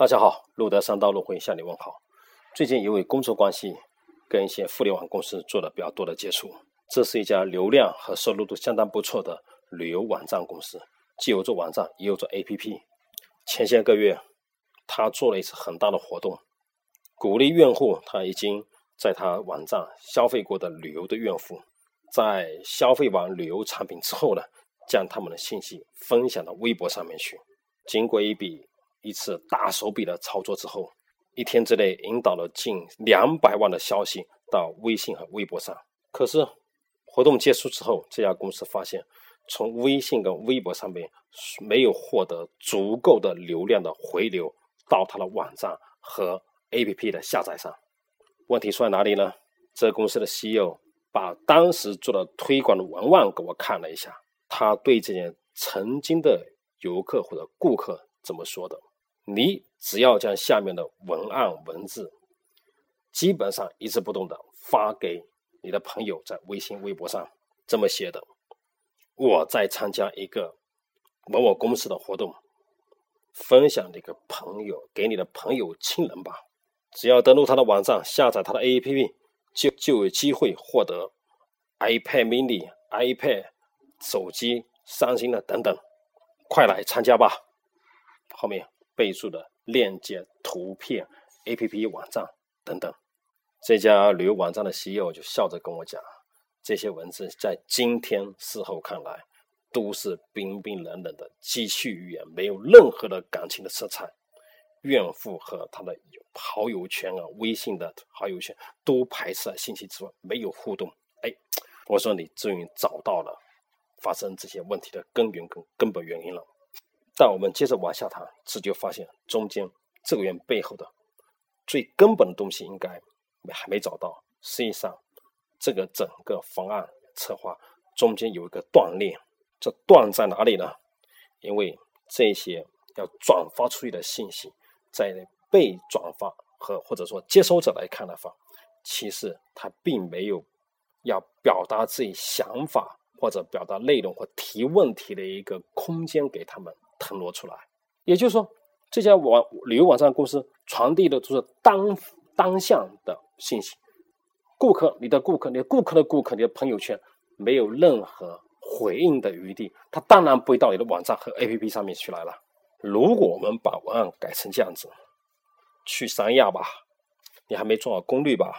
大家好，路德三道路会向你问好。最近因为工作关系，跟一些互联网公司做了比较多的接触。这是一家流量和收入都相当不错的旅游网站公司，既有做网站，也有做 APP。前些个月，他做了一次很大的活动，鼓励用户他已经在他网站消费过的旅游的用户，在消费完旅游产品之后呢，将他们的信息分享到微博上面去。经过一笔。一次大手笔的操作之后，一天之内引导了近两百万的消息到微信和微博上。可是活动结束之后，这家公司发现从微信跟微博上面没有获得足够的流量的回流到他的网站和 APP 的下载上。问题出在哪里呢？这公司的 CEO 把当时做的推广的文案给我看了一下，他对这些曾经的游客或者顾客怎么说的？你只要将下面的文案文字基本上一字不动的发给你的朋友，在微信、微博上这么写的：我在参加一个某某公司的活动，分享一个朋友给你的朋友、亲人吧。只要登录他的网站，下载他的 APP，就就有机会获得 iPad mini、iPad 手机、三星的等等，快来参加吧！后面。备注的链接、图片、APP 网站等等，这家旅游网站的 CEO 就笑着跟我讲：“这些文字在今天事后看来，都是冰冰冷冷的机器语言，没有任何的感情的色彩。用户和他的好友圈啊、微信的好友圈都排斥了信息之外，没有互动。”哎，我说你终于找到了发生这些问题的根源跟根本原因了。但我们接着往下谈，这就发现中间这个源背后的最根本的东西应该还没找到。实际上，这个整个方案策划中间有一个断裂，这断在哪里呢？因为这些要转发出去的信息，在被转发和或者说接收者来看的话，其实他并没有要表达自己想法或者表达内容或提问题的一个空间给他们。腾挪出来，也就是说，这家网旅游网站公司传递的都是当当向的信息。顾客，你的顾客，你的顾客的顾客，你的朋友圈没有任何回应的余地，他当然不会到你的网站和 APP 上面去来了。如果我们把文案改成这样子，去三亚吧，你还没做好攻略吧？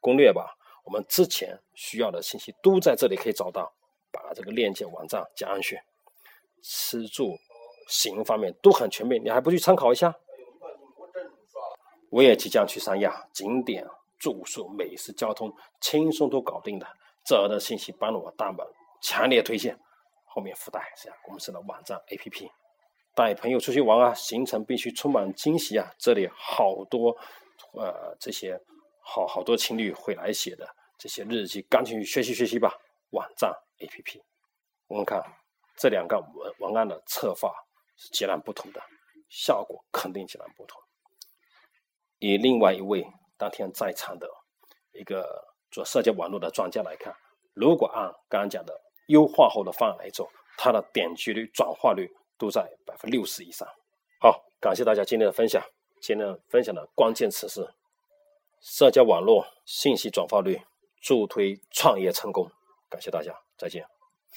攻略吧，我们之前需要的信息都在这里可以找到，把这个链接网站加上去，吃住。行方面都很全面，你还不去参考一下？我也即将去三亚，景点、住宿、美食、交通，轻松都搞定的。这儿的信息帮了我大忙，强烈推荐。后面附带这家公司的网站 APP，带朋友出去玩啊，行程必须充满惊喜啊！这里好多，呃，这些好好多情侣会来写的这些日记，赶紧去学习学习吧。网站 APP，我们看这两个文文案的策划。是截然不同的，效果肯定截然不同。以另外一位当天在场的一个做社交网络的专家来看，如果按刚刚讲的优化后的方案来做，它的点击率、转化率都在百分之六十以上。好，感谢大家今天的分享。今天分享的关键词是社交网络信息转化率助推创业成功。感谢大家，再见。